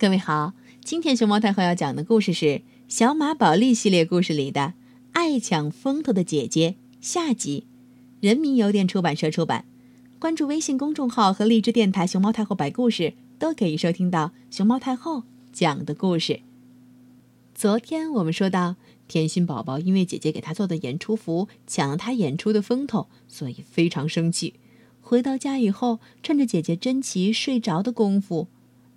各位好，今天熊猫太后要讲的故事是《小马宝莉》系列故事里的《爱抢风头的姐姐》下集，人民邮电出版社出版。关注微信公众号和荔枝电台“熊猫太后摆故事”，都可以收听到熊猫太后讲的故事。昨天我们说到，甜心宝宝因为姐姐给他做的演出服抢了他演出的风头，所以非常生气。回到家以后，趁着姐姐珍奇睡着的功夫。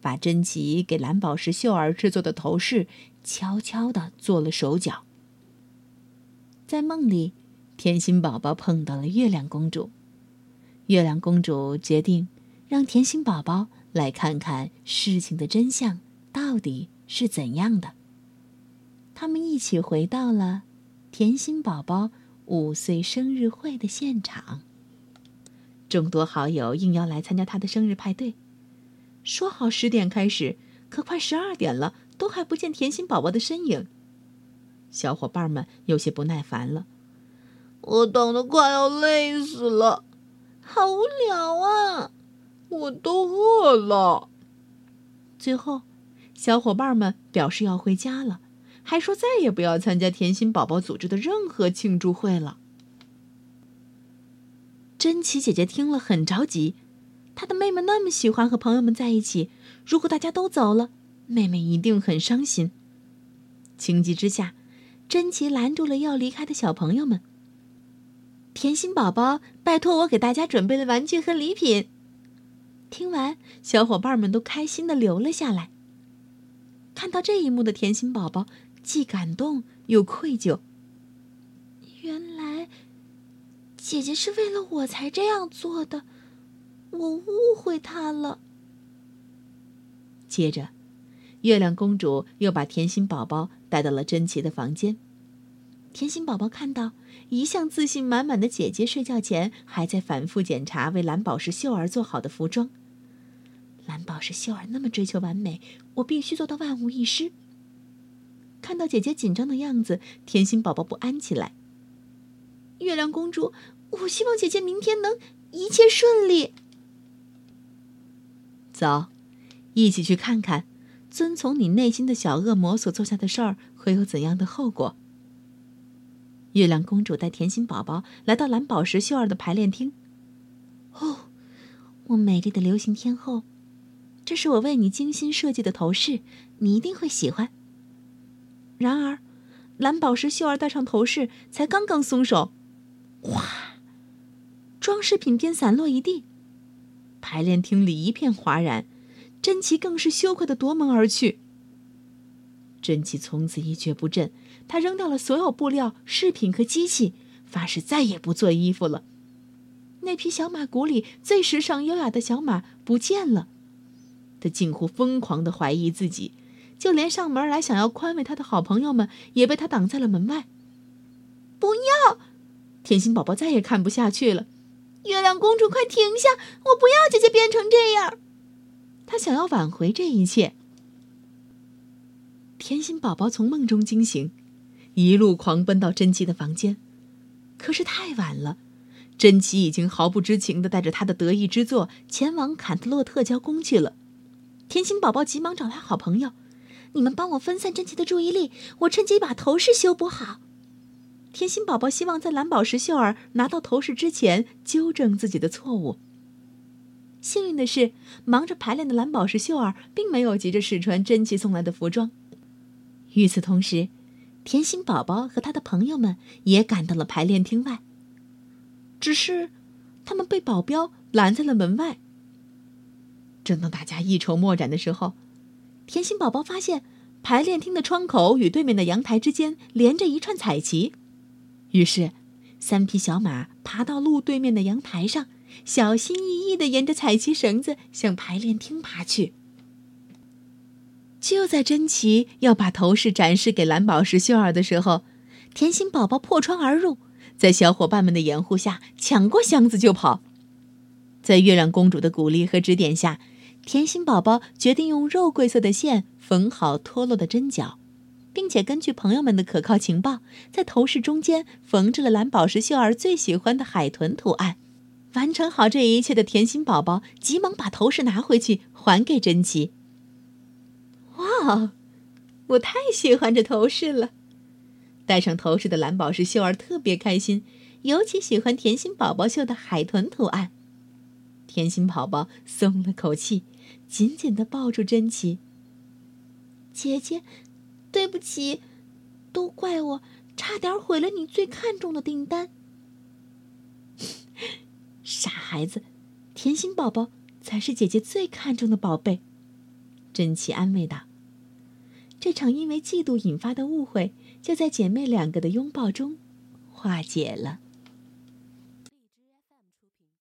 把珍奇给蓝宝石秀儿制作的头饰悄悄地做了手脚。在梦里，甜心宝宝碰到了月亮公主。月亮公主决定让甜心宝宝来看看事情的真相到底是怎样的。他们一起回到了甜心宝宝五岁生日会的现场。众多好友应邀来参加他的生日派对。说好十点开始，可快十二点了，都还不见甜心宝宝的身影。小伙伴们有些不耐烦了，我等的快要累死了，好无聊啊！我都饿了。最后，小伙伴们表示要回家了，还说再也不要参加甜心宝宝组织的任何庆祝会了。珍奇姐姐听了很着急。他的妹妹那么喜欢和朋友们在一起，如果大家都走了，妹妹一定很伤心。情急之下，珍奇拦住了要离开的小朋友们。甜心宝宝，拜托我给大家准备了玩具和礼品。听完，小伙伴们都开心的留了下来。看到这一幕的甜心宝宝，既感动又愧疚。原来，姐姐是为了我才这样做的。我误会他了。接着，月亮公主又把甜心宝宝带到了珍奇的房间。甜心宝宝看到一向自信满满的姐姐睡觉前还在反复检查为蓝宝石秀儿做好的服装。蓝宝石秀儿那么追求完美，我必须做到万无一失。看到姐姐紧张的样子，甜心宝宝不安起来。月亮公主，我希望姐姐明天能一切顺利。走，一起去看看，遵从你内心的小恶魔所做下的事儿会有怎样的后果。月亮公主带甜心宝宝来到蓝宝石秀儿的排练厅。哦，我美丽的流行天后，这是我为你精心设计的头饰，你一定会喜欢。然而，蓝宝石秀儿戴上头饰才刚刚松手，哗，装饰品便散落一地。排练厅里一片哗然，珍奇更是羞愧的夺门而去。珍奇从此一蹶不振，他扔掉了所有布料、饰品和机器，发誓再也不做衣服了。那匹小马谷里最时尚优雅的小马不见了，他近乎疯狂的怀疑自己，就连上门来想要宽慰他的好朋友们也被他挡在了门外。不要！甜心宝宝再也看不下去了。月亮公主，快停下！我不要姐姐变成这样。她想要挽回这一切。甜心宝宝从梦中惊醒，一路狂奔到珍奇的房间，可是太晚了，珍奇已经毫不知情的带着他的得意之作前往坎特洛特交工去了。甜心宝宝急忙找来好朋友：“你们帮我分散珍奇的注意力，我趁机把头饰修补好。”甜心宝宝希望在蓝宝石秀儿拿到头饰之前纠正自己的错误。幸运的是，忙着排练的蓝宝石秀儿并没有急着试穿珍奇送来的服装。与此同时，甜心宝宝和他的朋友们也赶到了排练厅外。只是，他们被保镖拦在了门外。正当大家一筹莫展的时候，甜心宝宝发现排练厅的窗口与对面的阳台之间连着一串彩旗。于是，三匹小马爬到路对面的阳台上，小心翼翼地沿着彩旗绳子向排练厅爬去。就在珍奇要把头饰展示给蓝宝石秀儿的时候，甜心宝宝破窗而入，在小伙伴们的掩护下抢过箱子就跑。在月亮公主的鼓励和指点下，甜心宝宝决定用肉桂色的线缝好脱落的针脚。并且根据朋友们的可靠情报，在头饰中间缝制了蓝宝石秀儿最喜欢的海豚图案。完成好这一切的甜心宝宝急忙把头饰拿回去还给珍奇。哦，我太喜欢这头饰了。戴上头饰的蓝宝石秀儿特别开心，尤其喜欢甜心宝宝绣的海豚图案。甜心宝宝松了口气，紧紧的抱住珍奇。姐姐，对不起，都怪我，差点毁了你最看重的订单。傻孩子，甜心宝宝才是姐姐最看重的宝贝。珍奇安慰道。这场因为嫉妒引发的误会，就在姐妹两个的拥抱中化解了。